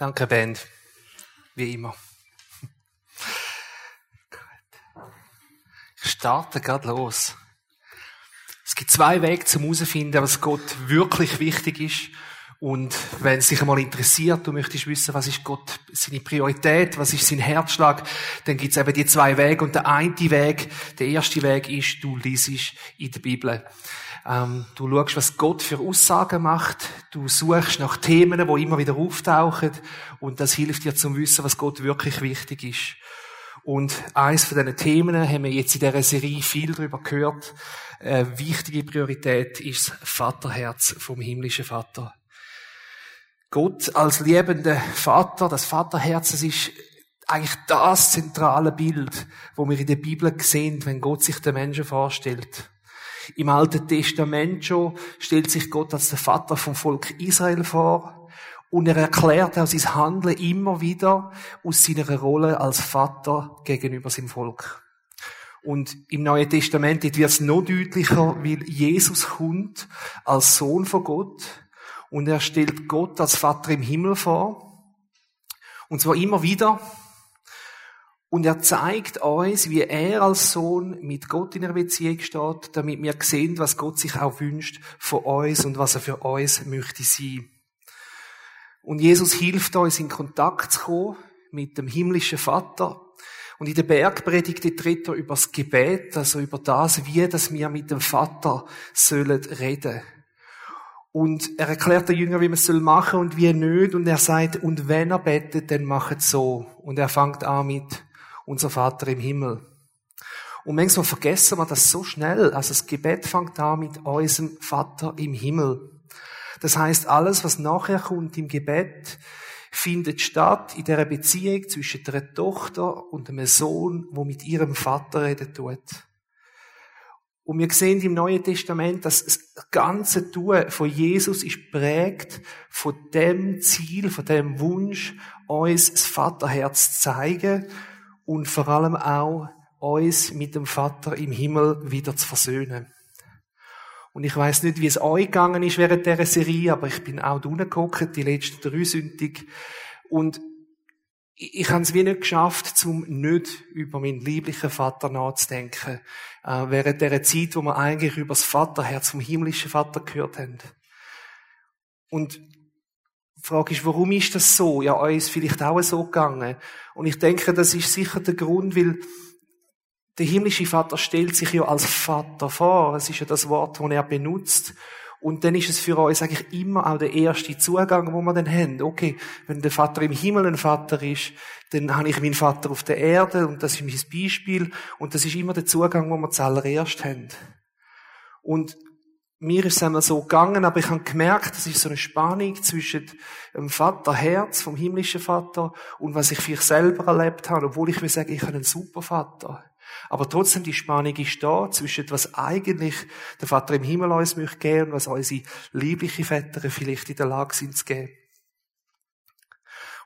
Danke, Band. Wie immer. Ich starte gerade los. Es gibt zwei Wege zum herausfinden, was Gott wirklich wichtig ist. Und wenn es dich einmal interessiert, du möchtest wissen, was ist Gott, seine Priorität, was ist sein Herzschlag, dann gibt es eben die zwei Wege. Und der eine Weg, der erste Weg ist, du liest in der Bibel. Ähm, du schaust, was Gott für Aussagen macht. Du suchst nach Themen, die immer wieder auftauchen. Und das hilft dir zum Wissen, was Gott wirklich wichtig ist. Und eins von diesen Themen haben wir jetzt in dieser Serie viel darüber gehört. Eine wichtige Priorität ist das Vaterherz vom himmlischen Vater. Gott als liebender Vater, das Vaterherz, das ist eigentlich das zentrale Bild, wo wir in der Bibel sehen, wenn Gott sich den Menschen vorstellt. Im Alten Testament schon stellt sich Gott als der Vater vom Volk Israel vor und er erklärt auch sein Handeln immer wieder aus seiner Rolle als Vater gegenüber seinem Volk. Und im Neuen Testament wird es noch deutlicher, weil Jesus kommt als Sohn von Gott und er stellt Gott als Vater im Himmel vor. Und zwar immer wieder und er zeigt uns, wie er als Sohn mit Gott in einer Beziehung steht, damit wir sehen, was Gott sich auch wünscht von uns und was er für uns möchte sein. Und Jesus hilft uns, in Kontakt zu kommen mit dem himmlischen Vater. Und in der Bergpredigt tritt er über das Gebet, also über das, wie das wir mit dem Vater sollen reden. Und er erklärt den Jünger, wie man es machen soll und wie nicht. Und er sagt, und wenn er betet, dann macht es so. Und er fängt an mit, unser Vater im Himmel. Und manchmal vergessen wir das so schnell. Also das Gebet fängt an mit unserem Vater im Himmel. Das heißt, alles, was nachher kommt im Gebet, findet statt in der Beziehung zwischen der Tochter und einem Sohn, wo mit ihrem Vater reden tut. Und wir sehen im Neuen Testament, dass das ganze Tun von Jesus ist prägt von dem Ziel, von dem Wunsch, uns das Vaterherz zu zeigen und vor allem auch uns mit dem Vater im Himmel wieder zu versöhnen. Und ich weiß nicht, wie es euch gegangen ist während dieser Serie, aber ich bin auch unten die letzten drei Sündig. Und ich, habe es wie nicht geschafft, um nicht über meinen lieblichen Vater nachzudenken, äh, während dieser Zeit, wo wir eigentlich über das Vaterherz vom himmlischen Vater gehört haben. Und die Frage ist, warum ist das so? Ja, uns vielleicht auch so gegangen. Und ich denke, das ist sicher der Grund, weil der himmlische Vater stellt sich ja als Vater vor. Es ist ja das Wort, das er benutzt. Und dann ist es für uns eigentlich immer auch der erste Zugang, wo wir dann haben. Okay, wenn der Vater im Himmel ein Vater ist, dann habe ich meinen Vater auf der Erde und das ist mein Beispiel. Und das ist immer der Zugang, wo wir zuallererst haben. Und mir ist es einmal so gegangen, aber ich habe gemerkt, das ist so eine Spannung zwischen dem Vaterherz vom himmlischen Vater und was ich für mich selber erlebt habe, obwohl ich will sagen, ich habe einen super Vater. Aber trotzdem die Spannung ist da zwischen was eigentlich der Vater im Himmel uns möchte geben und was unsere liebliche Väter vielleicht in der Lage sind zu geben.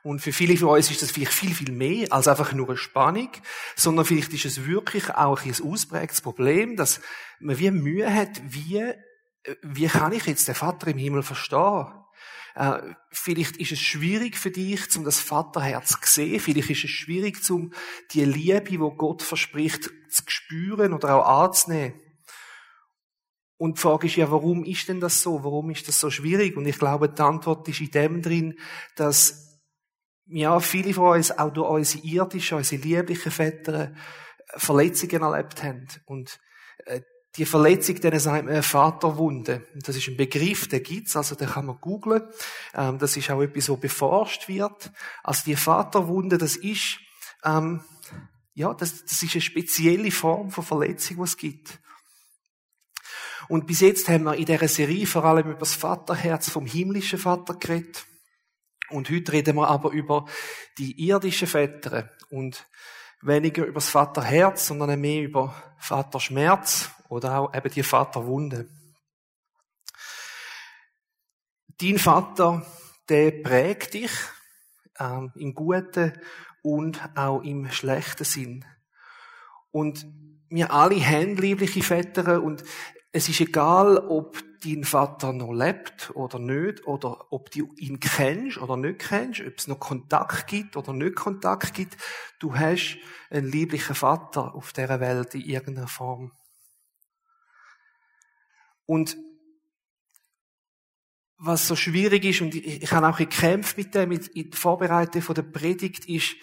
Und für viele von uns ist das vielleicht viel, viel mehr als einfach nur eine Spannung, sondern vielleicht ist es wirklich auch ein ausprägtes Problem, dass man wie Mühe hat, wie wie kann ich jetzt den Vater im Himmel verstehen? Äh, vielleicht ist es schwierig für dich, um das Vaterherz zu sehen. Vielleicht ist es schwierig, um die Liebe, wo Gott verspricht, zu spüren oder auch anzunehmen. Und die Frage ist ja, warum ist denn das so? Warum ist das so schwierig? Und ich glaube, die Antwort ist in dem drin, dass ja, viele von uns auch durch unsere irdischen, unsere lieblichen Väter Verletzungen erlebt haben. Und äh, die Verletzung, denen sagt man Vaterwunde. Das ist ein Begriff, der gibt's, also den kann man googlen. Ähm, das ist auch etwas, wo beforscht wird. Also die Vaterwunde, das ist, ähm, ja, das, das ist eine spezielle Form von Verletzung, die es gibt. Und bis jetzt haben wir in dieser Serie vor allem über das Vaterherz vom himmlischen Vater geredet. Und heute reden wir aber über die irdischen Väter und weniger über das Vaterherz, sondern mehr über Vaterschmerz oder auch eben die Vaterwunde. Dein Vater, der prägt dich ähm, im guten und auch im schlechten Sinn. Und wir alle haben liebliche Väter und es ist egal, ob dein Vater noch lebt oder nicht, oder ob du ihn kennst oder nicht kennst, ob es noch Kontakt gibt oder nicht Kontakt gibt. Du hast einen lieblichen Vater auf dieser Welt in irgendeiner Form. Und was so schwierig ist, und ich, ich habe auch gekämpft mit dem, in der Vorbereitung von der Predigt, ist,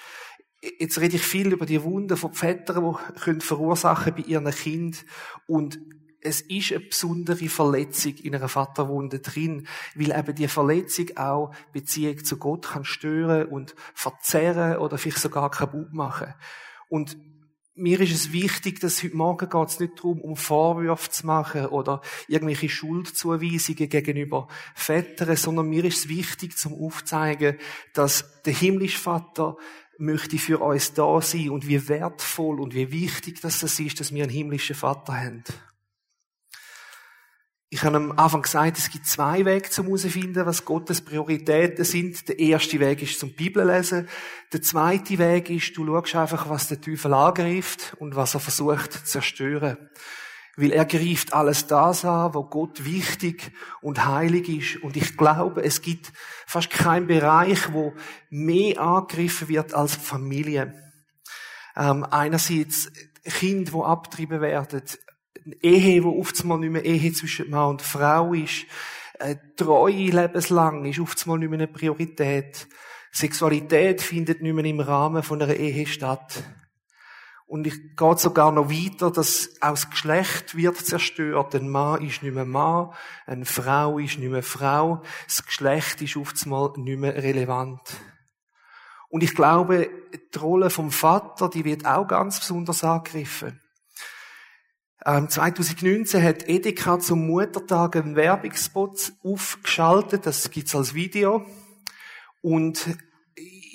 jetzt rede ich viel über die Wunden von Vätern, die können verursachen bei ihren Kind und es ist eine besondere Verletzung in einer Vaterwunde drin, weil eben die Verletzung auch Beziehung zu Gott kann stören und verzerren oder vielleicht sogar kaputt machen. Und mir ist es wichtig, dass heute Morgen geht es nicht darum, um Vorwürfe zu machen oder irgendwelche Schuldzuweisungen gegenüber Vätern, sondern mir ist es wichtig, zum aufzeigen, dass der himmlische Vater möchte für uns da sein und wie wertvoll und wie wichtig das ist, dass wir einen himmlischen Vater haben. Ich habe am Anfang gesagt, es gibt zwei Wege zum herausfinden, was Gottes Prioritäten sind. Der erste Weg ist zum Bibellesen. Der zweite Weg ist, du schaust einfach, was der Teufel angreift und was er versucht zu zerstören. Weil er greift alles das an, wo Gott wichtig und heilig ist. Und ich glaube, es gibt fast keinen Bereich, wo mehr angegriffen wird als Familie. Ähm, einerseits Kinder, die abgetrieben werden, Ehe, wo oftmals nicht mehr Ehe zwischen Mann und Frau ist, Treue lebenslang ist oftmals nicht mehr eine Priorität. Sexualität findet nicht mehr im Rahmen von einer Ehe statt. Und ich gehe sogar noch weiter, dass auch das Geschlecht wird zerstört. Ein Mann ist nicht mehr Mann, eine Frau ist nicht mehr Frau. Das Geschlecht ist oftmals nicht mehr relevant. Und ich glaube, die Rolle vom Vater, die wird auch ganz besonders angegriffen. Ähm, 2019 hat Edeka zum Muttertag einen Werbungsspot aufgeschaltet. Das gibt's als Video. Und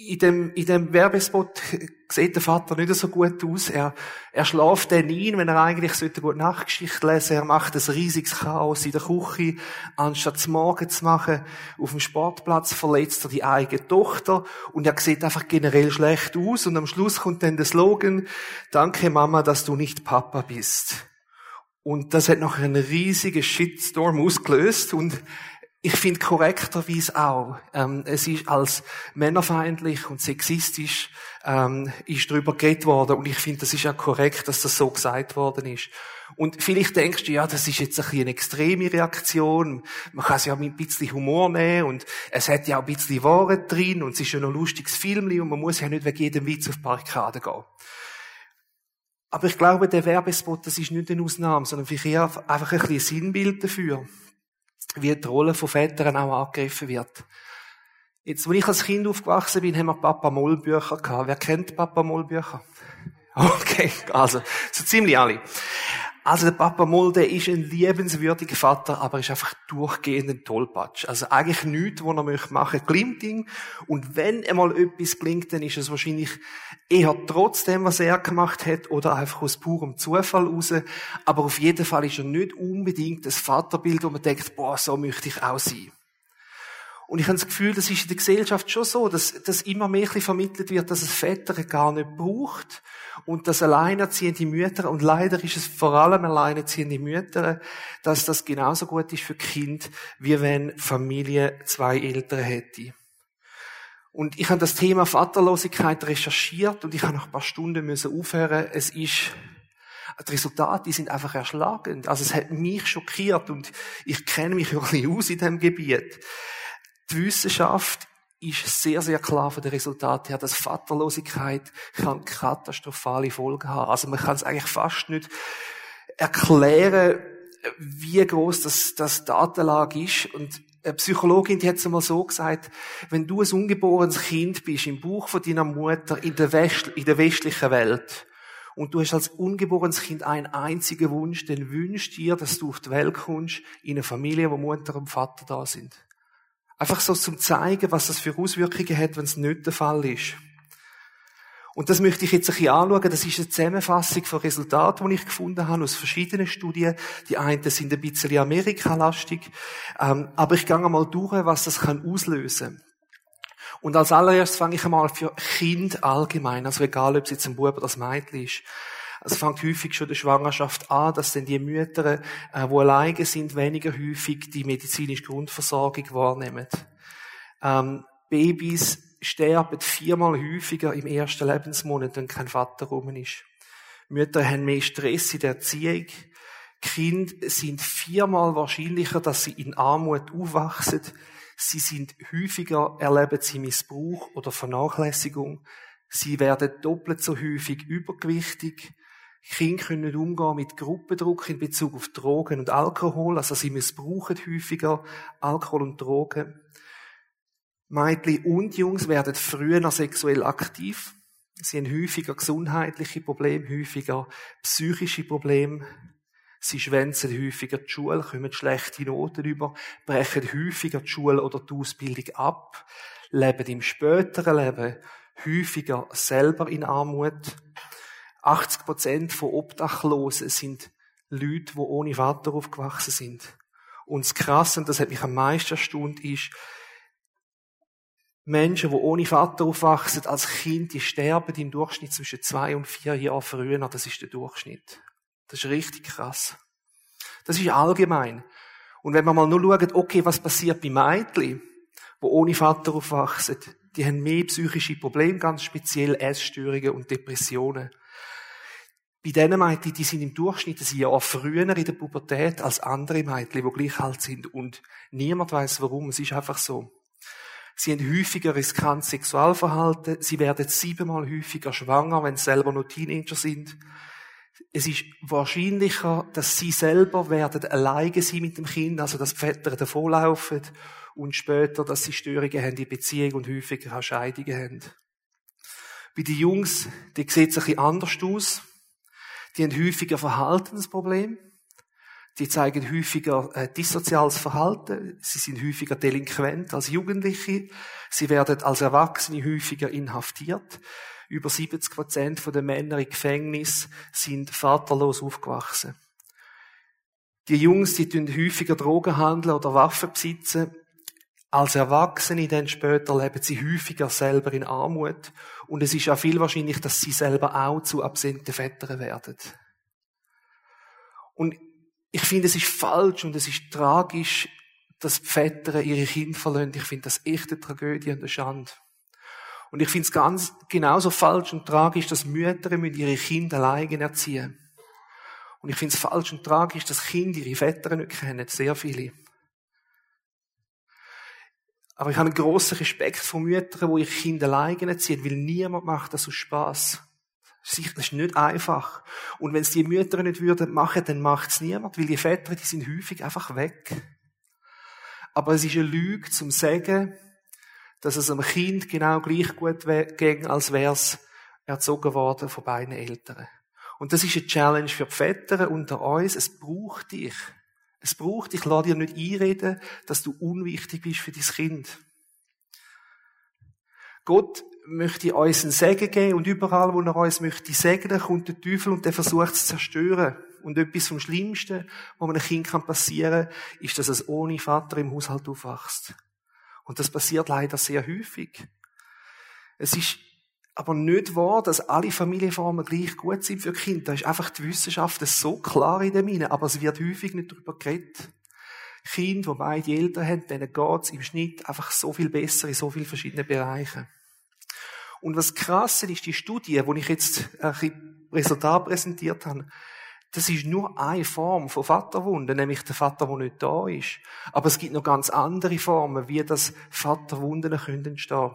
in dem, in dem Werbespot sieht der Vater nicht so gut aus. Er, er schläft dann ein, wenn er eigentlich sollte gut Nachtgeschichte lesen Er macht ein riesiges Chaos in der Küche. Anstatt es morgen zu machen, auf dem Sportplatz verletzt er die eigene Tochter. Und er sieht einfach generell schlecht aus. Und am Schluss kommt dann der Slogan, Danke Mama, dass du nicht Papa bist. Und das hat noch einen riesigen Shitstorm ausgelöst. Und ich finde korrekterweise auch, ähm, es ist als männerfeindlich und sexistisch ähm, ist darüber geredet worden. Und ich finde, das ist auch korrekt, dass das so gesagt worden ist. Und vielleicht denkst du, ja, das ist jetzt ein bisschen eine extreme Reaktion, man kann es ja mit ein bisschen Humor nehmen. Und es hat ja auch ein bisschen Wahrheit drin. Und es ist ja noch ein lustiges Film und man muss ja nicht wegen jedem Witz auf die Barrikade gehen. Aber ich glaube, der Werbespot, das ist nicht eine Ausnahme, sondern vielleicht einfach ein bisschen Sinnbild dafür, wie die Rolle von Vätern auch angegriffen wird. Jetzt, als ich als Kind aufgewachsen bin, haben wir Papa Moll Bücher gehabt. Wer kennt Papa Moll Bücher? Okay, also, so ziemlich alle. Also der Papa Moll, der ist ein liebenswürdiger Vater, aber ist einfach durchgehend ein Tollpatsch. Also eigentlich nichts, was er möchte machen, glimmt ihn. Und wenn einmal etwas gelingt, dann ist es wahrscheinlich eher trotzdem, was er gemacht hat, oder einfach aus purem Zufall raus. Aber auf jeden Fall ist er nicht unbedingt das Vaterbild, wo man denkt, boah, so möchte ich auch sein. Und ich habe das Gefühl, das ist in der Gesellschaft schon so, dass, dass immer mehr vermittelt wird, dass es Väter gar nicht braucht und dass alleinerziehende Mütter, und leider ist es vor allem alleinerziehende Mütter, dass das genauso gut ist für Kind, wie wenn Familie zwei Eltern hätte. Und ich habe das Thema Vaterlosigkeit recherchiert und ich habe nach ein paar Stunden müssen aufhören. Es ist die Resultate sind einfach erschlagend. Also es hat mich schockiert und ich kenne mich ja bisschen aus in diesem Gebiet. Die Wissenschaft ist sehr, sehr klar von den Resultaten her, dass Vaterlosigkeit kann katastrophale Folgen haben. Also man kann es eigentlich fast nicht erklären, wie groß das, das Datenlage ist. Und eine Psychologin, die hat es einmal so gesagt, wenn du ein ungeborenes Kind bist im Buch von deiner Mutter in der, West, in der westlichen Welt und du hast als ungeborenes Kind einen einzigen Wunsch, dann wünschst dir, dass du auf die Welt kommst in eine Familie, wo Mutter und Vater da sind. Einfach so zum zeigen, was das für Auswirkungen hat, wenn es nicht der Fall ist. Und das möchte ich jetzt ein bisschen anschauen. Das ist eine Zusammenfassung von Resultaten, die ich gefunden habe aus verschiedenen Studien. Die einen sind ein bisschen Amerikalastig. Ähm, aber ich gehe einmal durch, was das kann auslösen Und als allererstes fange ich einmal für Kind allgemein, also egal, ob es jetzt ein Bub oder ein Mädchen ist. Das fängt häufig schon der Schwangerschaft an, dass dann die Mütter, äh, die alleine sind, weniger häufig die medizinische Grundversorgung wahrnehmen. Ähm, Babys sterben viermal häufiger im ersten Lebensmonat, wenn kein Vater rum ist. Mütter haben mehr Stress in der Erziehung. Kinder sind viermal wahrscheinlicher, dass sie in Armut aufwachsen. Sie sind häufiger, erleben sie Missbrauch oder Vernachlässigung. Sie werden doppelt so häufig übergewichtig. Kinder können umgehen mit Gruppendruck in Bezug auf Drogen und Alkohol. Also sie missbrauchen häufiger Alkohol und Drogen. Mädchen und Jungs werden früher sexuell aktiv. Sie haben häufiger gesundheitliche Probleme, häufiger psychische Probleme. Sie schwänzen häufiger die Schule, kommen schlechte Noten über, brechen häufiger die Schule oder die Ausbildung ab, leben im späteren Leben häufiger selber in Armut. 80 Prozent von Obdachlosen sind Leute, die ohne Vater aufgewachsen sind. Und das Krasse, und das hat mich am meisten erstaunt, ist, Menschen, die ohne Vater aufwachsen als Kind, die sterben im Durchschnitt zwischen zwei und vier Jahren früher. Das ist der Durchschnitt. Das ist richtig krass. Das ist allgemein. Und wenn man mal nur schaut, okay, was passiert bei Mädchen, die ohne Vater aufwachsen, die haben mehr psychische Probleme, ganz speziell Essstörungen und Depressionen. Bei diesen Mädchen, die sind im Durchschnitt ein Jahr früher in der Pubertät als andere Mädchen, die gleich alt sind. Und niemand weiß warum. Es ist einfach so. Sie haben häufiger riskantes Sexualverhalten. Sie werden siebenmal häufiger schwanger, wenn sie selber noch Teenager sind. Es ist wahrscheinlicher, dass sie selber werden alleine sein mit dem Kind, also dass die Väter davonlaufen und später, dass sie Störungen haben in Beziehung und häufiger auch Scheidungen haben. Bei den Jungs, die sieht es ein bisschen anders aus. Die haben häufiger Verhaltensprobleme. Die zeigen häufiger äh, dissoziales Verhalten. Sie sind häufiger delinquent als Jugendliche. Sie werden als Erwachsene häufiger inhaftiert. Über 70 Prozent der Männer im Gefängnis sind vaterlos aufgewachsen. Die Jungs, die tun häufiger Drogen handeln oder Waffen besitzen. Als Erwachsene dann später leben sie häufiger selber in Armut. Und es ist auch viel wahrscheinlich, dass sie selber auch zu absenten Vätern werden. Und ich finde, es ist falsch und es ist tragisch, dass die Väter ihre Kinder verlieren. Ich finde das echt eine Tragödie und eine Schande. Und ich finde es ganz genauso falsch und tragisch, dass Mütter ihre Kinder alleine erziehen. Und ich finde es falsch und tragisch, dass Kinder ihre Väter nicht kennen. Sehr viele. Aber ich habe einen grossen Respekt vor Müttern, die ihre Kinder alleine erziehen, weil niemand macht das aus Spass. Das ist nicht einfach. Und wenn es die Mütter nicht würden machen, dann macht es niemand, weil die Väter, die sind häufig einfach weg. Aber es ist eine Lüge zum Sagen, dass es einem Kind genau gleich gut ging, als wäre es erzogen worden von beiden Eltern. Und das ist eine Challenge für die Väter unter uns. Es braucht dich. Es braucht dich. Lass dir nicht einreden, dass du unwichtig bist für dein Kind. Gott möchte uns einen Segen geben und überall, wo er uns möchte segnen, kommt der Teufel und der versucht es zu zerstören. Und etwas vom Schlimmsten, was einem Kind passieren kann, ist, dass es ohne Vater im Haushalt aufwachst. Und das passiert leider sehr häufig. Es ist aber nicht wahr, dass alle Familienformen gleich gut sind für Kinder. Da ist einfach die Wissenschaft so klar in dem hinein, aber es wird häufig nicht darüber geredet. Kinder, die beide Eltern haben, denen geht es im Schnitt einfach so viel besser in so vielen verschiedenen Bereichen. Und was krass ist, die Studie, wo ich jetzt ein Resultat präsentiert habe, das ist nur eine Form von Vaterwunde, nämlich der Vater, der nicht da ist. Aber es gibt noch ganz andere Formen, wie das Vaterwunden können entstehen.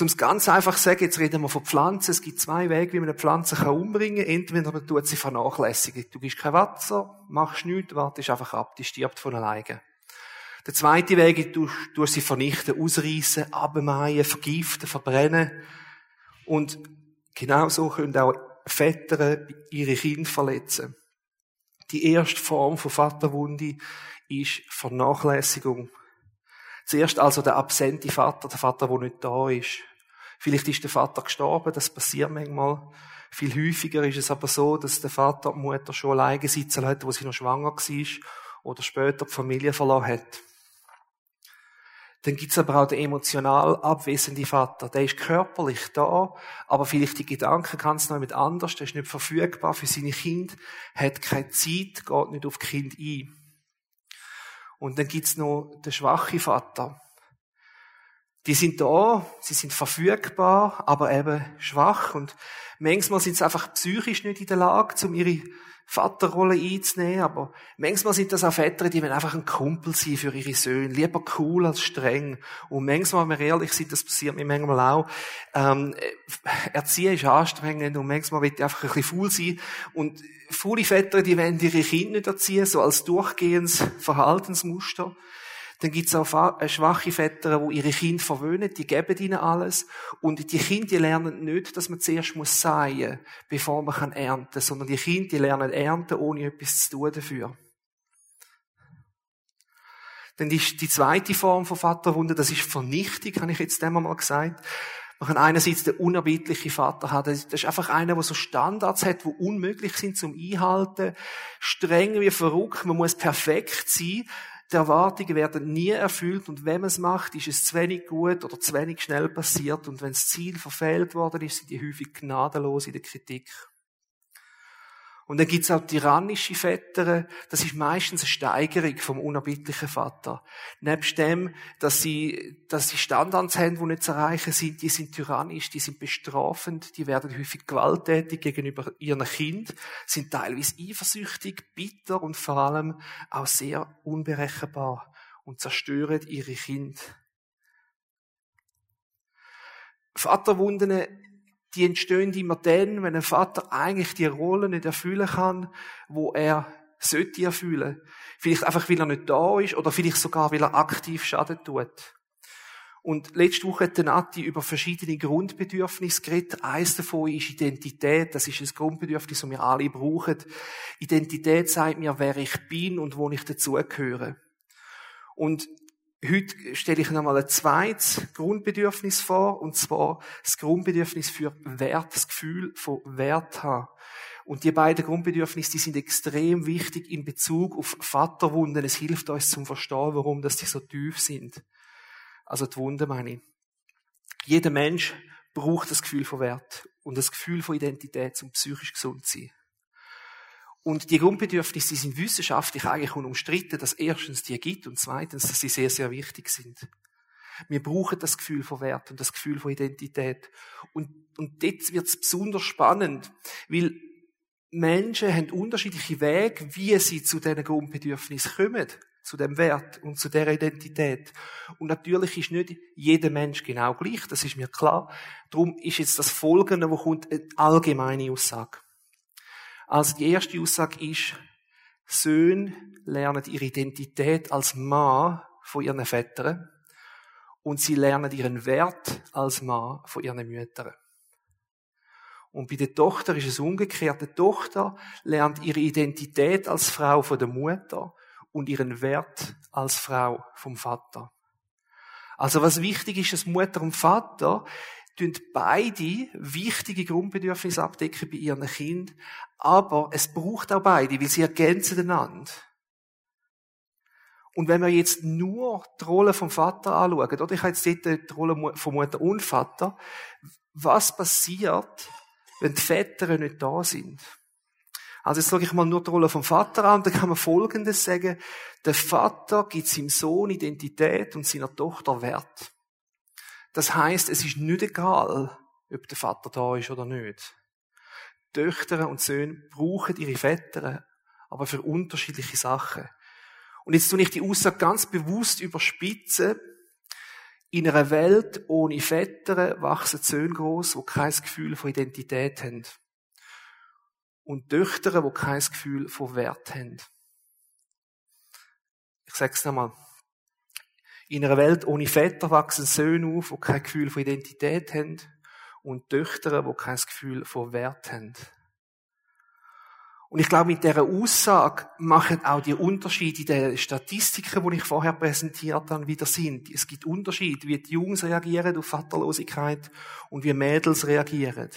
Um ganz einfach zu sagen, jetzt reden wir von Pflanzen. Es gibt zwei Wege, wie man eine Pflanze kann umbringen kann. Entweder man tut sie vernachlässigen. Du gibst kein Wasser, machst nichts, wartest einfach ab, die stirbt von alleine. Der zweite Weg ist, du, du sie vernichten, ausreißen, abmähen, vergiften, verbrennen. Und genau so können auch Väter ihre Kinder verletzen. Die erste Form von Vaterwunde ist Vernachlässigung. Zuerst also der absente Vater, der Vater, der nicht da ist. Vielleicht ist der Vater gestorben, das passiert manchmal. Viel häufiger ist es aber so, dass der Vater die Mutter schon alleine sitzen hat, wo sie noch schwanger war oder später die Familie verloren hat. Dann gibt's aber auch den emotional abwesenden Vater. Der ist körperlich da, aber vielleicht die Gedanken ganz noch mit anders. Der ist nicht verfügbar für seine Kinder, hat keine Zeit, geht nicht auf Kind ein. Und dann gibt's noch den schwachen Vater. Die sind da, sie sind verfügbar, aber eben schwach und manchmal sind sie einfach psychisch nicht in der Lage, um ihre Vaterrolle einzunehmen, aber manchmal sind das auch Väter, die wollen einfach ein Kumpel sein für ihre Söhne, lieber cool als streng. Und manchmal, wenn wir ehrlich sind, das passiert mir manchmal auch, ähm, Erziehen ist anstrengend und manchmal will ich einfach ein bisschen faul sein. Und faule Väter, die wollen ihre Kinder nicht erziehen, so als durchgehendes Verhaltensmuster. Dann gibt's auch äh, schwache Väter, die ihre Kinder verwöhnen, die geben ihnen alles. Und die Kinder lernen nicht, dass man zuerst muss säen, bevor man kann ernten, sondern die Kinder lernen ernten, ohne etwas zu tun dafür. Dann ist die zweite Form von Vaterwunde, das ist Vernichtung, habe ich jetzt einmal mal gesagt. Man kann einerseits den unerbittlichen Vater haben. Das ist einfach einer, der so Standards hat, die unmöglich sind zum Einhalten. Streng wie verrückt. Man muss perfekt sein. Die Erwartungen werden nie erfüllt und wenn man es macht, ist es zu wenig gut oder zu wenig schnell passiert und wenn das Ziel verfehlt worden ist, sind die häufig gnadenlos in der Kritik. Und dann gibt's auch tyrannische Väter. Das ist meistens eine Steigerung vom unerbittlichen Vater. Nebst dem, dass sie, dass sie Standards haben, die nicht zu erreichen sind, die sind tyrannisch, die sind bestrafend, die werden häufig gewalttätig gegenüber ihren Kind, sind teilweise eifersüchtig, bitter und vor allem auch sehr unberechenbar und zerstören ihre Kinder. Vaterwunden die entstehen immer dann, wenn ein Vater eigentlich die Rolle nicht erfüllen kann, wo er sollte erfüllen. Vielleicht einfach, weil er nicht da ist oder vielleicht sogar, weil er aktiv Schaden tut. Und letzte Woche hat Nati über verschiedene Grundbedürfnisse geredet. Eines davon ist Identität. Das ist ein Grundbedürfnis, das wir alle brauchen. Identität sagt mir, wer ich bin und wo ich dazugehöre. Und Heute stelle ich nochmal ein zweites Grundbedürfnis vor, und zwar das Grundbedürfnis für Wert, das Gefühl von Wert haben. Und die beiden Grundbedürfnisse, die sind extrem wichtig in Bezug auf Vaterwunden. Es hilft uns zum Verstehen, warum das die so tief sind. Also die Wunden meine ich. Jeder Mensch braucht das Gefühl von Wert und das Gefühl von Identität, um psychisch gesund zu sein. Und die Grundbedürfnisse die sind wissenschaftlich eigentlich unumstritten, dass erstens die gibt und zweitens, dass sie sehr, sehr wichtig sind. Wir brauchen das Gefühl von Wert und das Gefühl von Identität. Und, und dort wird es besonders spannend, weil Menschen haben unterschiedliche Wege, wie sie zu diesen Grundbedürfnissen kommen, zu dem Wert und zu der Identität. Und natürlich ist nicht jeder Mensch genau gleich, das ist mir klar. Darum ist jetzt das Folgende, wo kommt, eine allgemeine Aussage. Also die erste Aussage ist, Söhne lernen ihre Identität als Mann von ihren Vätern und sie lernen ihren Wert als Mann von ihren Müttern. Und bei der Tochter ist es umgekehrt. Die Tochter lernt ihre Identität als Frau von der Mutter und ihren Wert als Frau vom Vater. Also was wichtig ist, dass Mutter und Vater tun beide wichtige Grundbedürfnisse abdecken bei ihren Kindern, aber es braucht auch beide, weil sie ergänzen einander. Und wenn wir jetzt nur die Rolle vom Vater anschauen, oder ich habe jetzt dort die Rolle von Mutter und Vater, was passiert, wenn die Väter nicht da sind? Also jetzt sage ich mal nur die Rolle vom Vater an, dann kann man Folgendes sagen. Der Vater gibt seinem Sohn Identität und seiner Tochter Wert. Das heißt, es ist nicht egal, ob der Vater da ist oder nicht. Töchter und Söhne brauchen ihre Väter, aber für unterschiedliche Sachen. Und jetzt tue ich die Aussage ganz bewusst überspitzen. In einer Welt ohne Väter wachsen Söhne groß, die kein Gefühl von Identität haben. Und Töchter, die kein Gefühl von Wert haben. Ich sage es nochmal. In einer Welt ohne Väter wachsen Söhne auf, die kein Gefühl von Identität haben und Töchter, die kein Gefühl von Wert haben. Und ich glaube, mit dieser Aussage machen auch die Unterschiede in den Statistiken, die ich vorher präsentiert habe, wieder Sinn. Es gibt Unterschiede, wie die Jungs reagieren auf Vaterlosigkeit und wie Mädels reagieren.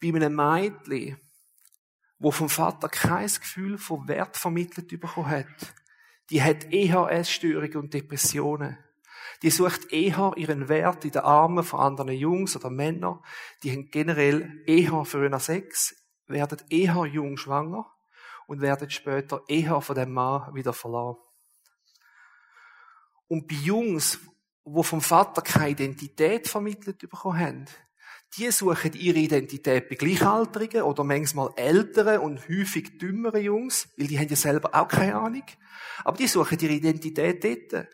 Bei einem Mädchen, wo vom Vater kein Gefühl von Wert vermittelt bekommen hat, die hat EHS-Störungen und Depressionen. Die sucht eher ihren Wert in den Armen von anderen Jungs oder Männern. Die haben generell eher für einen Sex, werden eher jung schwanger und werden später eher von dem Mann wieder verloren. Und bei Jungs, wo vom Vater keine Identität vermittelt bekommen haben, die suchen ihre Identität bei Gleichaltrigen oder manchmal älteren und häufig dümmeren Jungs, weil die haben ja selber auch keine Ahnung. Aber die suchen ihre Identität dort.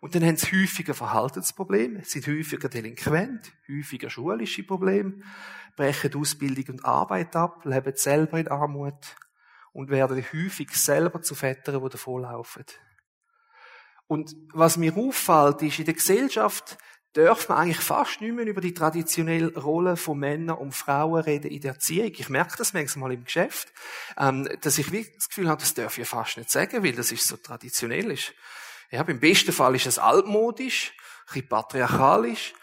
Und dann haben sie häufiger Verhaltensprobleme, sind häufiger delinquent, häufiger schulische Probleme, brechen Ausbildung und Arbeit ab, leben selber in Armut und werden häufig selber zu Vätern, die davonlaufen. Und was mir auffällt, ist, in der Gesellschaft darf man eigentlich fast nicht mehr über die traditionelle Rolle von Männern und Frauen reden in der Erziehung. Ich merke das manchmal im Geschäft, ähm, dass ich das Gefühl habe, das darf ich fast nicht sagen, weil das ist so traditionell ist. Ja, im besten Fall ist es altmodisch, ein bisschen patriarchalisch,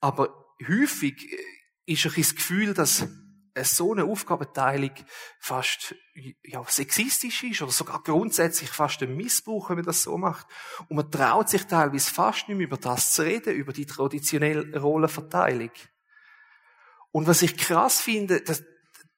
aber häufig ist ein bisschen das Gefühl, dass so eine Aufgabenteilung fast ja, sexistisch ist oder sogar grundsätzlich fast ein Missbrauch, wenn man das so macht. Und man traut sich teilweise fast nicht mehr über das zu reden, über die traditionelle Rollenverteilung. Und was ich krass finde, das,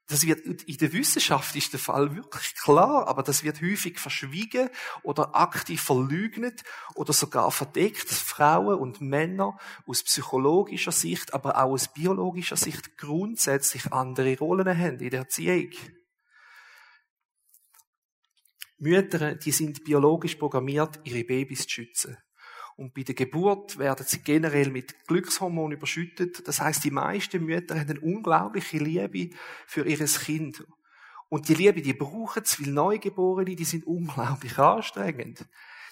das wird, in der Wissenschaft ist der Fall wirklich klar, aber das wird häufig verschwiegen oder aktiv verleugnet oder sogar verdeckt, dass Frauen und Männer aus psychologischer Sicht, aber auch aus biologischer Sicht grundsätzlich andere Rollen haben in der Erziehung. Mütter, die sind biologisch programmiert, ihre Babys zu schützen. Und bei der Geburt werden sie generell mit Glückshormonen überschüttet. Das heißt, die meisten Mütter haben eine unglaubliche Liebe für ihr Kind. Und die Liebe, die brauchen es, weil Neugeborene, die sind unglaublich anstrengend.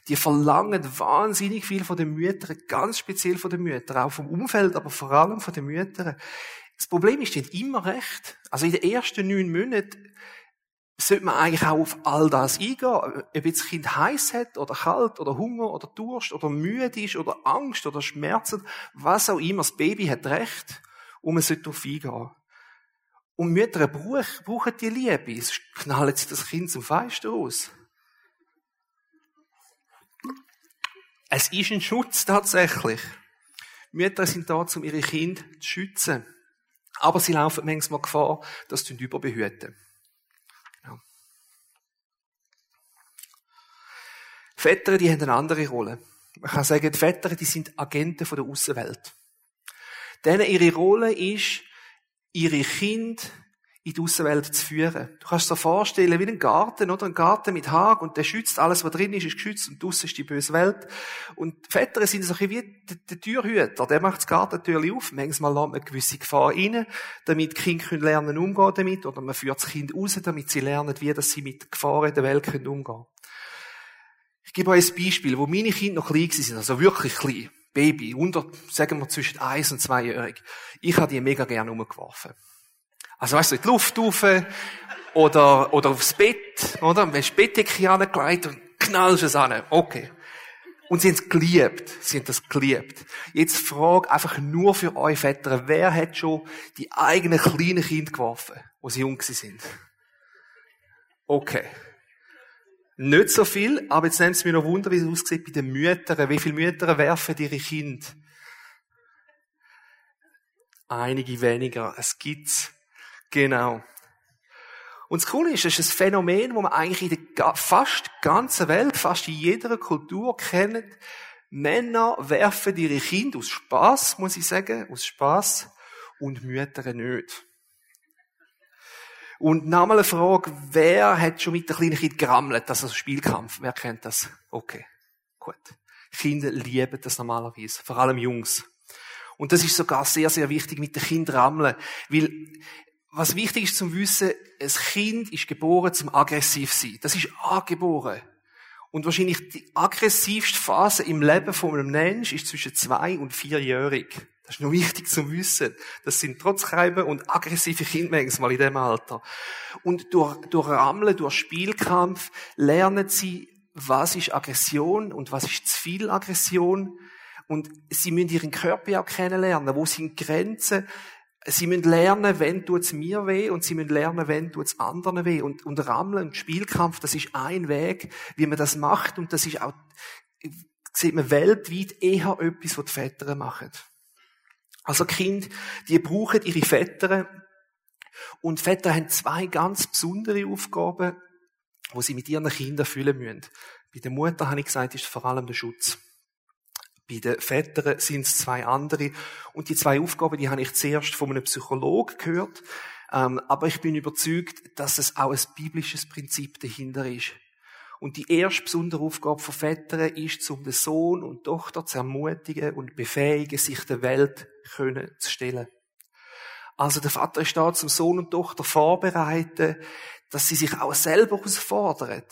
Die verlangen wahnsinnig viel von den Müttern, ganz speziell von den Müttern, auch vom Umfeld, aber vor allem von den Müttern. Das Problem ist, die haben immer recht. Also in den ersten neun Monaten sollte man eigentlich auch auf all das eingehen. Ob jetzt das Kind heiß hat, oder kalt, oder Hunger, oder Durst, oder müde ist, oder Angst, oder Schmerzen, was auch immer, das Baby hat Recht, und man sollte darauf eingehen. Und Mütter brauchen die Liebe, sonst knallen sie das Kind zum Fenster aus. Es ist ein Schutz tatsächlich. Mütter sind da, um ihre Kinder zu schützen. Aber sie laufen manchmal Gefahr, dass sie überbehüten. Väter, die haben eine andere Rolle. Man kann sagen, die Väter, die sind Agenten von der Außenwelt. Denen ihre Rolle ist, ihre Kinder in die Außenwelt zu führen. Du kannst dir vorstellen, wie ein Garten, oder? Ein Garten mit Hag und der schützt alles, was drin ist, ist geschützt und draussen ist die böse Welt. Und die Väter sind so ein bisschen wie der Türhüter. Der macht das Gartentür auf. Manchmal lässt man eine gewisse Gefahr rein, damit die Kinder lernen umgehen damit, oder man führt das Kind raus, damit sie lernen, wie sie mit Gefahren der Welt umgehen können. Ich gebe euch ein Beispiel, wo meine Kinder noch klein sind, also wirklich klein, Baby, unter, sagen wir zwischen eins und zweijährig. Ich habe die mega gerne umgeworfen. Also weißt du, in die Luft rauf, oder, oder aufs Bett, oder? Wenn du Bettdecke angelegt und knallst es an. Okay. Und sie haben es geliebt. Sie haben das geliebt. Jetzt frage einfach nur für euch Väter, wer hat schon die eigenen kleinen Kinder geworfen, wo sie jung sind? Okay. Nicht so viel, aber jetzt nimmt es mir noch Wunder, wie es aussieht bei den Müttern. Wie viele Mütter werfen ihre Kinder? Einige weniger. Es gibt's. Genau. Und das Coole ist, es ist ein Phänomen, das man eigentlich in der fast ganzen Welt, fast in jeder Kultur kennt. Männer werfen ihre Kinder aus Spaß, muss ich sagen, aus Spaß, und Mütter nicht. Und nochmal eine Frage, wer hat schon mit der kleinen Kind gerammelt, also Spielkampf? Wer kennt das? Okay, gut. Kinder lieben das normalerweise, vor allem Jungs. Und das ist sogar sehr, sehr wichtig mit den Kindern rammeln, weil was wichtig ist zum Wissen, ein Kind ist geboren zum aggressiv sein. Das ist angeboren. Und wahrscheinlich die aggressivste Phase im Leben von einem Menschen ist zwischen zwei und vierjährig. Das ist noch wichtig zu wissen. Das sind Trotzreiber und aggressive Kinder manchmal in diesem Alter. Und durch, durch Rammeln, durch Spielkampf lernen sie, was ist Aggression und was ist zu viel Aggression. Und sie müssen ihren Körper auch kennenlernen. Wo sind Grenzen? Sie müssen lernen, wenn tut's mir weh und sie müssen lernen, wenn tut's anderen weh. Und, und Rammeln und Spielkampf, das ist ein Weg, wie man das macht und das ist auch sieht man weltweit eher etwas, was die Väter machen. Also Kind, die brauchen ihre Väter und Väter haben zwei ganz besondere Aufgaben, wo sie mit ihren Kindern füllen müssen. Bei der Mutter, habe ich gesagt, ist vor allem der Schutz. Bei den Vätern sind es zwei andere. Und die zwei Aufgaben, die habe ich zuerst von einem Psychologen gehört. Ähm, aber ich bin überzeugt, dass es auch ein biblisches Prinzip dahinter ist. Und die erste besondere Aufgabe von Vätern ist, um den Sohn und Tochter zu ermutigen und befähigen, sich der Welt zu stellen. Also der Vater ist da zum Sohn und Tochter vorbereiten, dass sie sich auch selber herausfordern.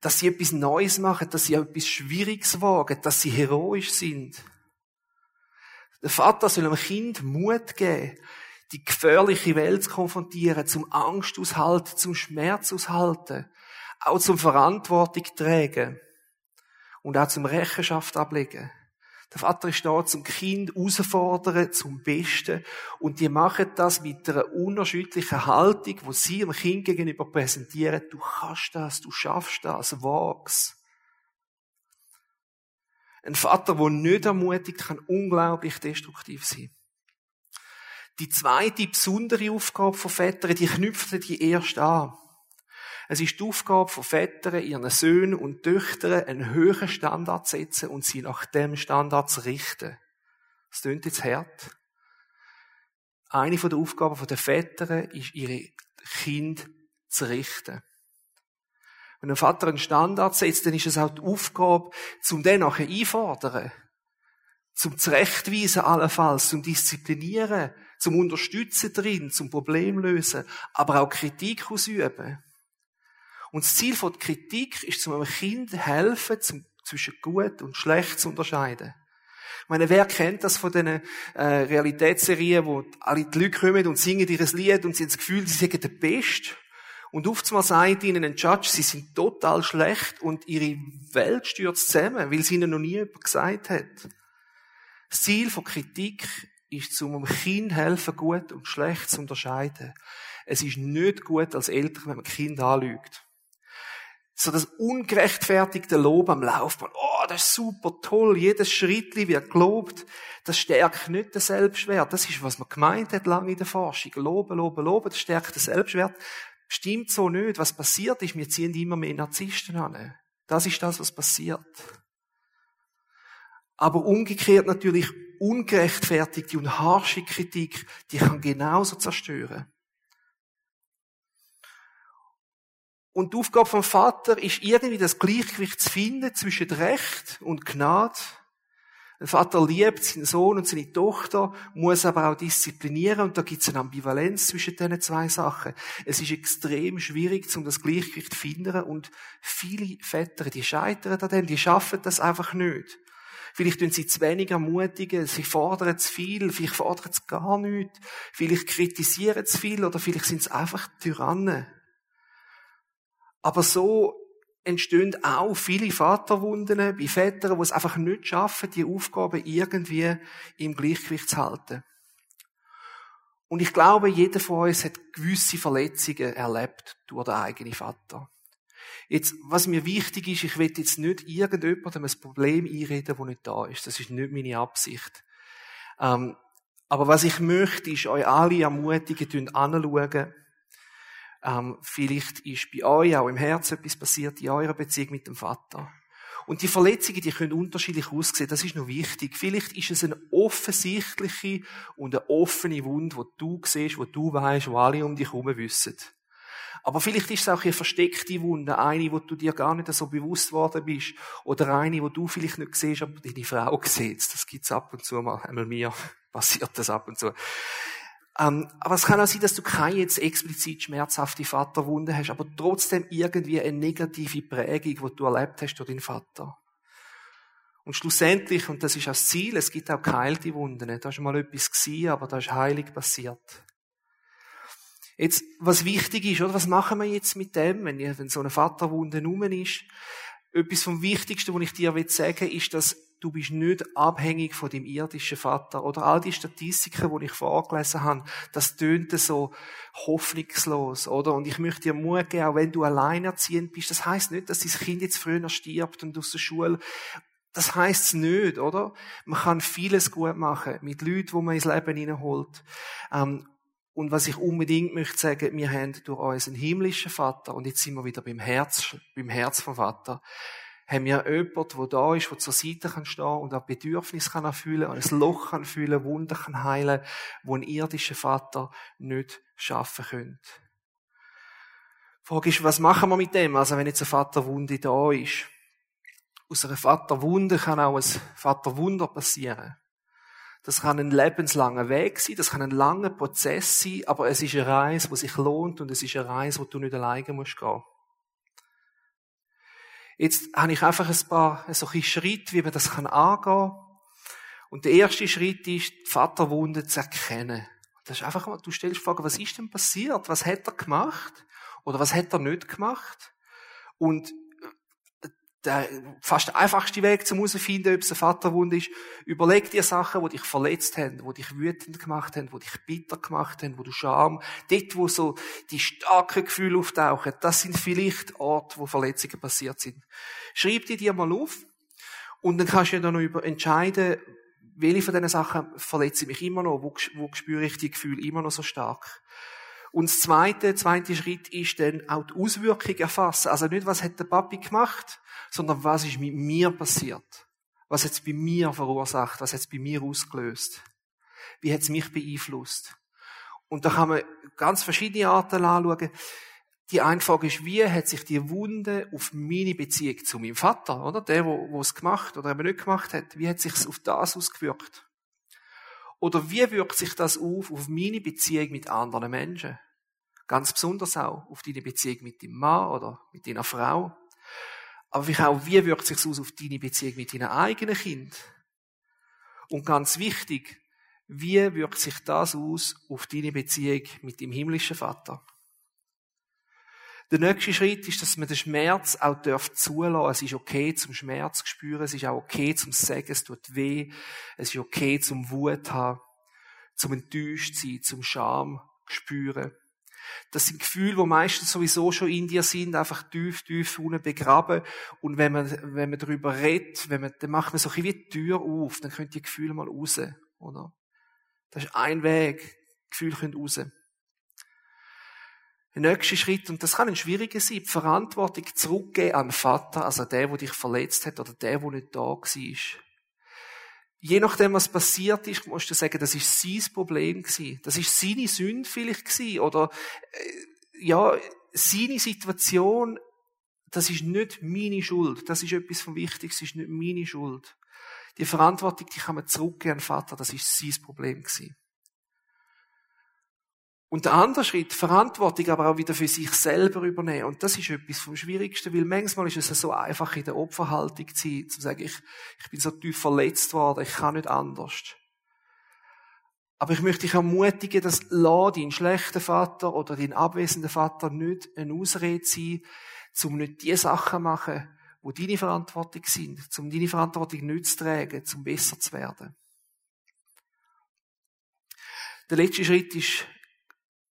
Dass sie etwas Neues machen, dass sie etwas Schwieriges wagen, dass sie heroisch sind. Der Vater soll einem Kind Mut geben, die gefährliche Welt zu konfrontieren, zum Angst aushalten, zum Schmerz aushalten, auch zum Verantwortung tragen und auch zum Rechenschaft ablegen. Der Vater ist da zum Kind herausfordern, zum Besten. Und die machen das mit einer unerschütterlichen Haltung, wo sie dem Kind gegenüber präsentieren, du kannst das, du schaffst das, wag's. Ein Vater, der nicht ermutigt, kann unglaublich destruktiv sein. Die zweite besondere Aufgabe von Vätern, die knüpft die erst an. Es ist die Aufgabe von Vätern, ihren Söhnen und Töchtern einen höheren Standard zu setzen und sie nach dem Standard zu richten. Das klingt jetzt hart. Eine der Aufgaben der Väter ist, ihre Kinder zu richten. Wenn ein Vater einen Standard setzt, dann ist es auch die Aufgabe, zum den nachher einfordern, zum Zurechtweisen allenfalls, zum Disziplinieren, zum Unterstützen drin, zum Problemlösen, aber auch Kritik ausüben. Und das Ziel der Kritik ist, zum einem Kind helfen, zum, zwischen gut und schlecht zu unterscheiden. Ich meine, wer kennt das von diesen äh, Realitätsserien, wo alle die Leute kommen und singen ihr Lied und sie haben das Gefühl, sie sind der Beste. Und oftmals sagt ihnen ein Judge, sie sind total schlecht und ihre Welt stürzt zusammen, weil sie ihnen noch nie jemand gesagt hat. Das Ziel von Kritik ist, zum einem Kind helfen, gut und schlecht zu unterscheiden. Es ist nicht gut als Eltern, wenn man Kind anlügt so das ungerechtfertigte Lob am Laufbahn. Oh, das ist super toll. Jedes Schritt wird gelobt. Das stärkt nicht den Selbstwert. Das ist, was man gemeint hat lange in der Forschung. Loben, loben, loben. Das stärkt den Selbstwert. Stimmt so nicht. Was passiert ist, wir ziehen immer mehr Narzissten an. Das ist das, was passiert. Aber umgekehrt natürlich ungerechtfertigte und harsche Kritik, die kann genauso zerstören. Und die Aufgabe vom Vater ist irgendwie das Gleichgewicht zu finden zwischen Recht und Gnade. Ein Vater liebt seinen Sohn und seine Tochter, muss aber auch disziplinieren und da gibt es eine Ambivalenz zwischen diesen zwei Sachen. Es ist extrem schwierig, um das Gleichgewicht zu finden und viele Väter, die scheitern an dem, die schaffen das einfach nicht. Vielleicht tun sie zu wenig ermutigen, sie fordern zu viel, vielleicht fordern sie gar nichts, vielleicht kritisieren zu viel oder vielleicht sind sie einfach Tyrannen. Aber so entstehen auch viele Vaterwunden bei Vätern, die es einfach nicht schaffen, die Aufgabe irgendwie im Gleichgewicht zu halten. Und ich glaube, jeder von uns hat gewisse Verletzungen erlebt durch den eigenen Vater. Jetzt, was mir wichtig ist, ich will jetzt nicht irgendjemandem ein Problem einreden, das nicht da ist. Das ist nicht meine Absicht. Ähm, aber was ich möchte, ist euch alle ermutigen, anschauen, ähm, vielleicht ist bei euch auch im Herzen etwas passiert in eurer Beziehung mit dem Vater. Und die Verletzungen, die können unterschiedlich aussehen. Das ist noch wichtig. Vielleicht ist es eine offensichtliche und eine offene Wunde, wo du siehst, wo du weißt, wo alle um dich herum wissen. Aber vielleicht ist es auch eine versteckte Wunde, eine, wo du dir gar nicht so bewusst worden bist. Oder eine, wo du vielleicht nicht siehst, aber deine Frau sieht. Das gibt's ab und zu mal. Einmal mir passiert das ab und zu. Ähm, aber es kann auch sein, dass du keine jetzt explizit schmerzhafte Vaterwunde hast, aber trotzdem irgendwie eine negative Prägung, die du erlebt hast durch deinen Vater. Und schlussendlich, und das ist auch das Ziel, es gibt auch geheilte Wunden. Da ist mal etwas gewesen, aber da ist heilig passiert. Jetzt, was wichtig ist, oder? Was machen wir jetzt mit dem, wenn, wenn so eine Vaterwunde rum ist? Etwas vom Wichtigsten, was ich dir sagen will, ist, dass du bist nicht abhängig von dem irdischen Vater. Oder all die Statistiken, die ich vorgelesen habe, das tönt so hoffnungslos, oder? Und ich möchte dir Mut geben, auch wenn du alleinerziehend bist, das heißt nicht, dass dein Kind jetzt früher stirbt und aus der Schule das heisst nicht, oder? Man kann vieles gut machen mit Leuten, wo man ins Leben hineinholt. Ähm, und was ich unbedingt möchte sagen, wir haben durch unseren himmlischen Vater, und jetzt sind wir wieder beim Herz, beim Herz vom Vater, haben wir jemanden, der da ist, der zur Seite kann stehen und auch Bedürfnis kann erfüllen, ein Loch kann füllen, Wunder kann heilen, wo ein irdischer Vater nicht schaffen könnte. Die Frage ist, was machen wir mit dem? Also, wenn jetzt ein Vaterwunde da ist. Aus einer Vaterwunde kann auch ein Vaterwunder passieren. Das kann ein lebenslanger Weg sein, das kann ein langer Prozess sein, aber es ist eine Reise, die sich lohnt und es ist eine Reise, wo du nicht alleine musst gehen. Jetzt habe ich einfach ein paar solche Schritte, wie man das kann angehen Und der erste Schritt ist, die Vaterwunde zu erkennen. Das ist einfach, du stellst die Frage, was ist denn passiert? Was hat er gemacht? Oder was hat er nicht gemacht? Und der fast einfachste Weg zum herausfinden, ob es eine Vaterwunde ist, überleg dir Sachen, die dich verletzt haben, die dich wütend gemacht haben, die dich bitter gemacht haben, wo du Scham, dort, wo so die starken Gefühle auftauchen, das sind vielleicht Orte, wo Verletzungen passiert sind. Schreib die dir mal auf und dann kannst du ja dann noch entscheiden, welche von diesen Sachen verletze ich mich immer noch, wo, wo spüre ich die Gefühle immer noch so stark. Und das zweite, zweite Schritt ist dann auch die Auswirkung erfassen. Also nicht, was hat der Papi gemacht, sondern was ist mit mir passiert? Was hat es bei mir verursacht? Was hat es bei mir ausgelöst? Wie hat es mich beeinflusst? Und da kann man ganz verschiedene Arten anschauen. Die eine Frage ist, wie hat sich die Wunde auf meine Beziehung zu meinem Vater, oder? Der, wo, es gemacht oder eben nicht gemacht hat, wie hat sich auf das ausgewirkt? Oder wie wirkt sich das auf, auf meine Beziehung mit anderen Menschen? Ganz besonders auch auf deine Beziehung mit deinem Mann oder mit deiner Frau. Aber auch, wie wirkt sich aus auf deine Beziehung mit deinem eigenen Kind? Und ganz wichtig, wie wirkt sich das aus auf deine Beziehung mit dem himmlischen Vater? Der nächste Schritt ist, dass man den Schmerz auch zulassen darf. Es ist okay, zum Schmerz zu spüren. Es ist auch okay, zum Sagen, es tut weh. Es ist okay, zum Wut haben, zum enttäuscht sein, zum Scham spüren. Das sind Gefühle, die meistens sowieso schon in dir sind, einfach tief, tief unten begraben. Und wenn man, wenn man darüber redet, wenn man, dann macht man so ein bisschen wie die Tür auf, dann können die Gefühle mal raus, oder? Das ist ein Weg. Gefühle können raus. Der nächste Schritt, und das kann ein schwieriger sein, die Verantwortung zurückgeben an den Vater, also der, der dich verletzt hat, oder der, der nicht da war je nachdem, was passiert ist, musst du sagen, das ist sein Problem gewesen. Das ist seine Sünde vielleicht gewesen. Oder, äh, ja, seine Situation, das ist nicht meine Schuld. Das ist etwas vom Wichtigsten, das ist nicht meine Schuld. Die Verantwortung, die kann man zurückgeben an den Vater, das ist sein Problem gewesen. Und der andere Schritt, Verantwortung aber auch wieder für sich selber übernehmen. Und das ist etwas vom Schwierigsten, weil manchmal ist es so einfach in der Opferhaltung zu sein, zu sagen, ich, ich bin so tief verletzt worden, ich kann nicht anders. Aber ich möchte dich ermutigen, dass la dein schlechter Vater oder dein abwesender Vater nicht eine Ausrede sein, um nicht die Sachen zu machen, wo deine Verantwortung sind, um deine Verantwortung nicht zu tragen, um besser zu werden. Der letzte Schritt ist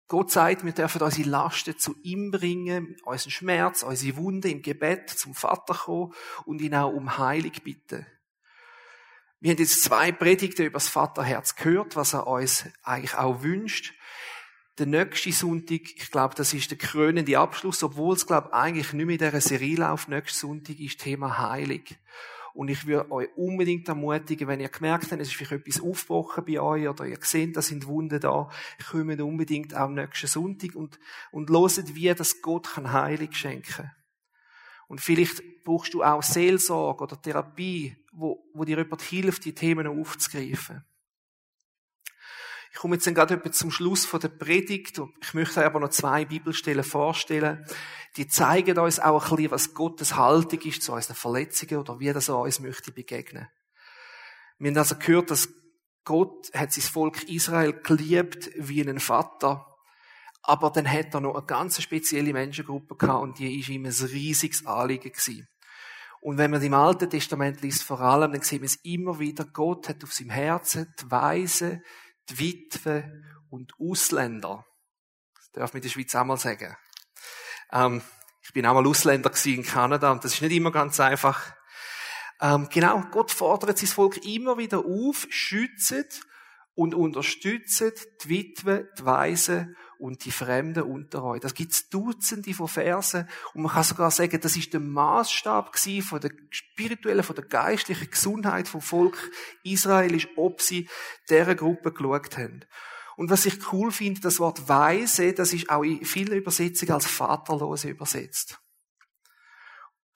Gott sagt, wir dürfen unsere Lasten zu ihm bringen, unseren Schmerz, unsere Wunde im Gebet zum Vater kommen und ihn auch um Heilung bitten. Wir haben jetzt zwei Predigten über das Vaterherz gehört, was er uns eigentlich auch wünscht. Der nächste Sonntag, ich glaube, das ist der krönende Abschluss, obwohl es, glaube ich, eigentlich nicht mehr in dieser Serie läuft. Nächsten Sonntag ist Thema Heilung. Und ich würde euch unbedingt ermutigen, wenn ihr gemerkt habt, es ist vielleicht etwas aufgebrochen bei euch oder ihr seht, da sind Wunden da, kommt unbedingt am nächsten Sonntag und, und loset, wie das Gott kann Heilung schenken Und vielleicht brauchst du auch Seelsorge oder Therapie, wo, wo dir jemand hilft, die Themen aufzugreifen. Ich komme jetzt dann gerade zum Schluss von der Predigt. Ich möchte aber noch zwei Bibelstellen vorstellen. Die zeigen uns auch ein bisschen, was Gottes Haltung ist zu unseren Verletzungen oder wie das uns möchte begegnen. Wir haben also gehört, dass Gott hat sein Volk Israel geliebt wie einen Vater. Aber dann hat er noch eine ganz spezielle Menschengruppe gehabt und die ist ihm ein riesiges Anliegen gewesen. Und wenn man im Alten Testament liest, vor allem, dann sieht man es immer wieder, Gott hat auf seinem Herzen die Weise, die Witwe und Ausländer. Das darf man in der Schweiz auch mal sagen. Ähm, ich bin auch mal Ausländer in Kanada und das ist nicht immer ganz einfach. Ähm, genau, Gott fordert sein Volk immer wieder auf, schützt und unterstützt die Witwe, die Weisen und die Fremden unter euch. Das gibt's Dutzende von Versen und man kann sogar sagen, das ist der Maßstab von der spirituellen, von der geistlichen Gesundheit vom Volk Israel, ob sie dieser Gruppe geschaut haben. Und was ich cool finde, das Wort Weise, das ist auch in vielen Übersetzungen als Vaterlose übersetzt.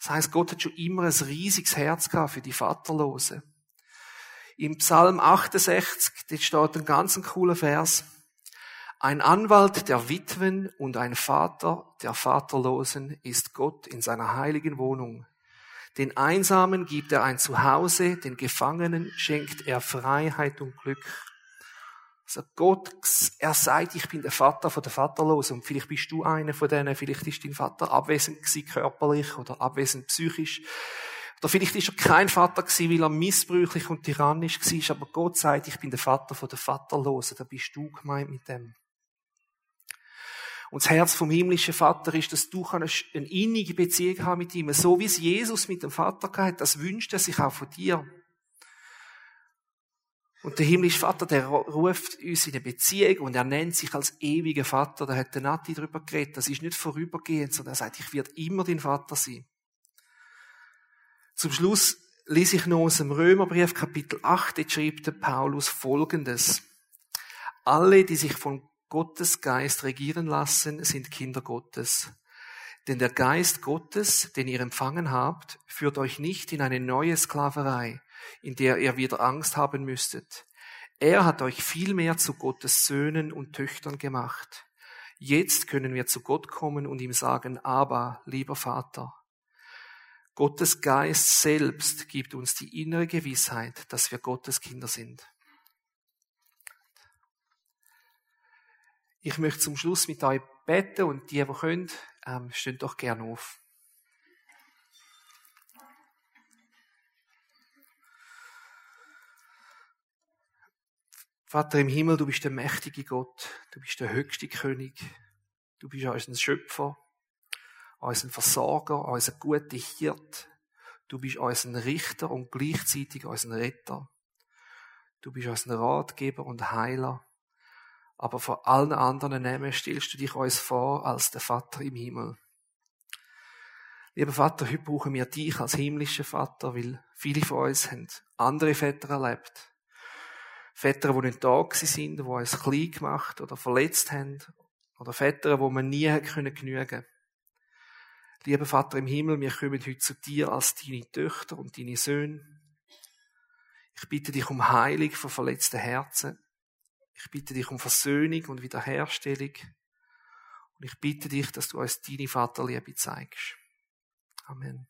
Das heißt, Gott hat schon immer ein riesiges Herz gehabt für die Vaterlosen. Im Psalm 68, da steht ein ganz cooler Vers. Ein Anwalt der Witwen und ein Vater der Vaterlosen ist Gott in seiner heiligen Wohnung. Den Einsamen gibt er ein Zuhause, den Gefangenen schenkt er Freiheit und Glück. Also Gott, er sagt, ich bin der Vater von der Vaterlosen und vielleicht bist du einer von denen, vielleicht ist dein Vater abwesend gewesen, körperlich oder abwesend psychisch. Oder vielleicht ist er kein Vater gewesen, weil er missbräuchlich und tyrannisch war, aber Gott sagt, ich bin der Vater von der Vaterlosen, da bist du gemeint mit dem. Und das Herz vom himmlischen Vater ist, dass du eine innige Beziehung haben mit ihm. So wie es Jesus mit dem Vater hat, das wünscht er sich auch von dir. Und der himmlische Vater, der ruft uns in eine Beziehung und er nennt sich als ewiger Vater. Da hat der Nati darüber geredet. Das ist nicht vorübergehend, sondern er sagt, ich werde immer dein Vater sein. Zum Schluss lese ich noch aus dem Römerbrief Kapitel 8, jetzt schreibt der Paulus Folgendes. Alle, die sich von Gottes Geist regieren lassen, sind Kinder Gottes. Denn der Geist Gottes, den ihr empfangen habt, führt euch nicht in eine neue Sklaverei, in der ihr wieder Angst haben müsstet. Er hat euch vielmehr zu Gottes Söhnen und Töchtern gemacht. Jetzt können wir zu Gott kommen und ihm sagen, aber, lieber Vater. Gottes Geist selbst gibt uns die innere Gewissheit, dass wir Gottes Kinder sind. Ich möchte zum Schluss mit euch beten und die, die können, ähm, stehen doch gerne auf. Vater im Himmel, du bist der mächtige Gott, du bist der höchste König, du bist unser Schöpfer, unser Versorger, unser guter Hirt, du bist unser Richter und gleichzeitig unser Retter. Du bist unser Ratgeber und Heiler. Aber vor allen anderen Namen stellst du dich uns vor als der Vater im Himmel. Lieber Vater, heute brauchen wir dich als himmlischer Vater, weil viele von uns haben andere Väter erlebt Väter, die nicht da sind, die uns klein gemacht oder verletzt haben. Oder Väter, wo man nie genügen können Lieber Vater im Himmel, wir kommen heute zu dir als deine Töchter und deine Söhne. Ich bitte dich um Heilung von verletzten Herzen. Ich bitte dich um Versöhnung und Wiederherstellung. Und ich bitte dich, dass du uns deine Vaterliebe zeigst. Amen.